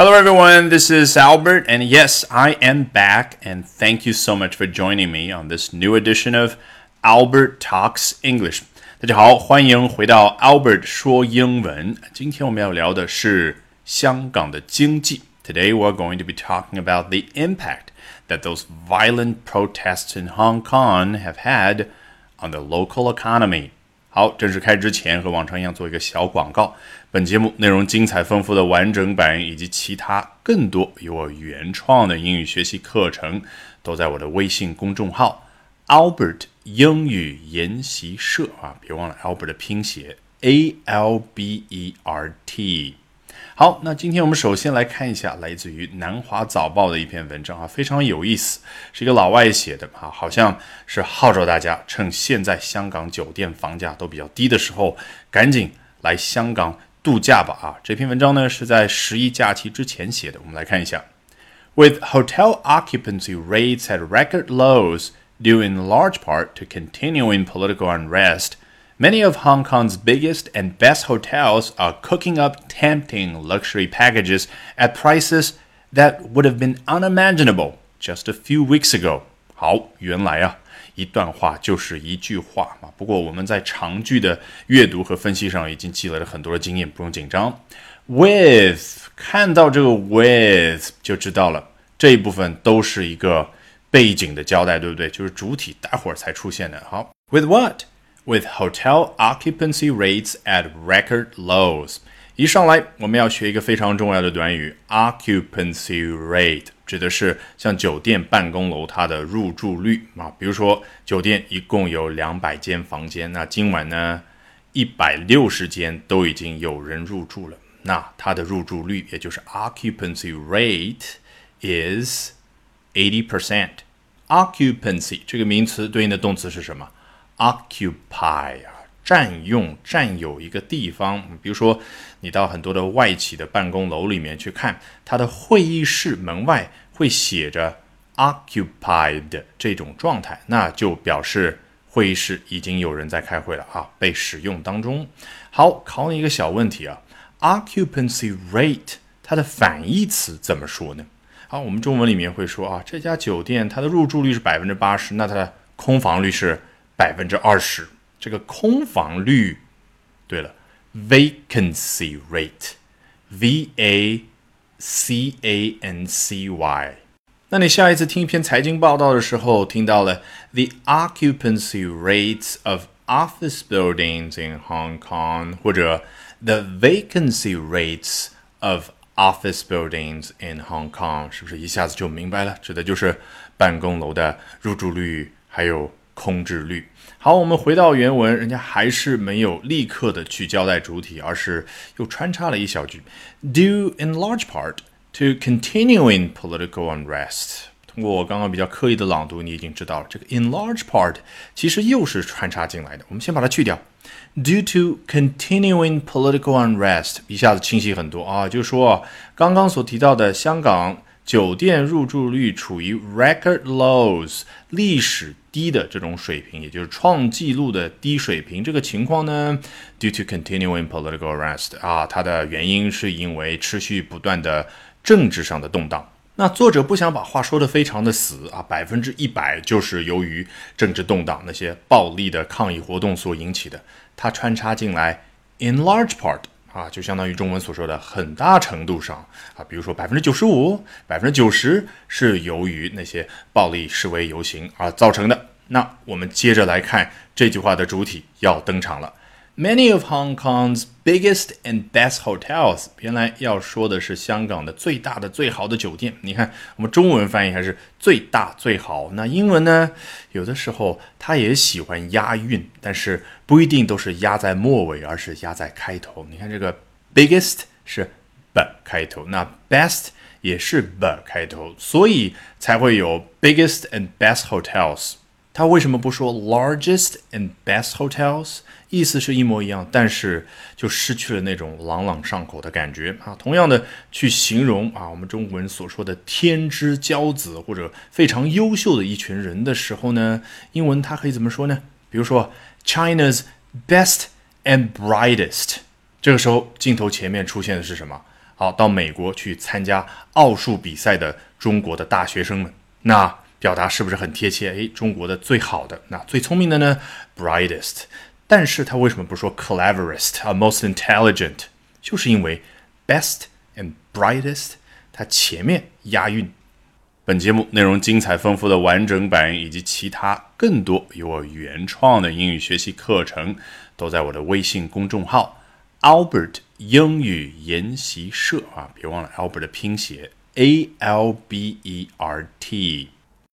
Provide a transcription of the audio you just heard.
Hello, everyone. This is Albert, and yes, I am back. And thank you so much for joining me on this new edition of Albert Talks English. 大家好，欢迎回到 Albert 说英文。今天我们要聊的是香港的经济。Today we're going to be talking about the impact that those violent protests in Hong Kong have had on the local economy. 好，正式开之前，和往常一样做一个小广告。本节目内容精彩丰富的完整版以及其他更多由我原创的英语学习课程，都在我的微信公众号 Albert 英语研习社啊，别忘了 Albert 的拼写 A L B E R T。好，那今天我们首先来看一下来自于南华早报的一篇文章啊，非常有意思，是一个老外写的啊，好像是号召大家趁现在香港酒店房价都比较低的时候，赶紧来香港度假吧啊。这篇文章呢是在十一假期之前写的，我们来看一下。With hotel occupancy rates at record lows due in large part to continuing political unrest. Many of Hong Kong's biggest and best hotels are cooking up tempting luxury packages at prices that would have been unimaginable just a few weeks ago. 好，原来啊，一段话就是一句话啊。不过我们在长句的阅读和分析上已经积累了很多的经验，不用紧张。With 看到这个 with 就知道了，这一部分都是一个背景的交代，对不对？就是主体待会儿才出现的。好，with With hotel occupancy rates at record lows。一上来我们要学一个非常重要的短语，occupancy rate，指的是像酒店办公楼它的入住率啊。比如说酒店一共有两百间房间，那今晚呢一百六十间都已经有人入住了，那它的入住率也就是 occupancy rate is eighty percent。occupancy 这个名词对应的动词是什么？occupy 啊，占用、占有一个地方。比如说，你到很多的外企的办公楼里面去看，它的会议室门外会写着 occupied 这种状态，那就表示会议室已经有人在开会了啊，被使用当中。好，考你一个小问题啊，occupancy rate 它的反义词怎么说呢？好，我们中文里面会说啊，这家酒店它的入住率是百分之八十，那它的空房率是。百分之二十，这个空房率。对了，vacancy rate，v a c a n c y。那你下一次听一篇财经报道的时候，听到了 the occupancy rates of office buildings in Hong Kong，或者 the vacancy rates of office buildings in Hong Kong，是不是一下子就明白了？指的就是办公楼的入住率，还有。空置率。 好，我们回到原文，人家还是没有立刻的去交代主体，而是又穿插了一小句，due in large part to continuing political unrest。通过我刚刚比较刻意的朗读，你已经知道了，这个 in large part 其实又是穿插进来的。我们先把它去掉，due to continuing political unrest，一下子清晰很多啊。就是说，刚刚所提到的香港。酒店入住率处于 record lows 历史低的这种水平，也就是创纪录的低水平。这个情况呢，due to continuing political unrest 啊，它的原因是因为持续不断的政治上的动荡。那作者不想把话说的非常的死啊，百分之一百就是由于政治动荡那些暴力的抗议活动所引起的，他穿插进来 in large part。啊，就相当于中文所说的很大程度上啊，比如说百分之九十五、百分之九十是由于那些暴力示威游行而造成的。那我们接着来看这句话的主体要登场了。Many of Hong Kong's biggest and best hotels，原来要说的是香港的最大的、最好的酒店。你看，我们中文翻译还是最大最好。那英文呢？有的时候它也喜欢押韵，但是不一定都是押在末尾，而是押在开头。你看这个 biggest 是 b 开头，那 best 也是 b 开头，所以才会有 biggest and best hotels。他为什么不说 largest and best hotels？意思是一模一样，但是就失去了那种朗朗上口的感觉啊。同样的，去形容啊我们中国人所说的天之骄子或者非常优秀的一群人的时候呢，英文它可以怎么说呢？比如说 China's best and brightest。这个时候镜头前面出现的是什么？好，到美国去参加奥数比赛的中国的大学生们，那表达是不是很贴切？诶，中国的最好的，那最聪明的呢？brightest。但是他为什么不说 cleverest 啊？most intelligent，就是因为 best and brightest，它前面押韵。本节目内容精彩丰富的完整版以及其他更多由我原创的英语学习课程，都在我的微信公众号。Albert 英语研习社啊，别忘了 Albert 的拼写 A L B E R T。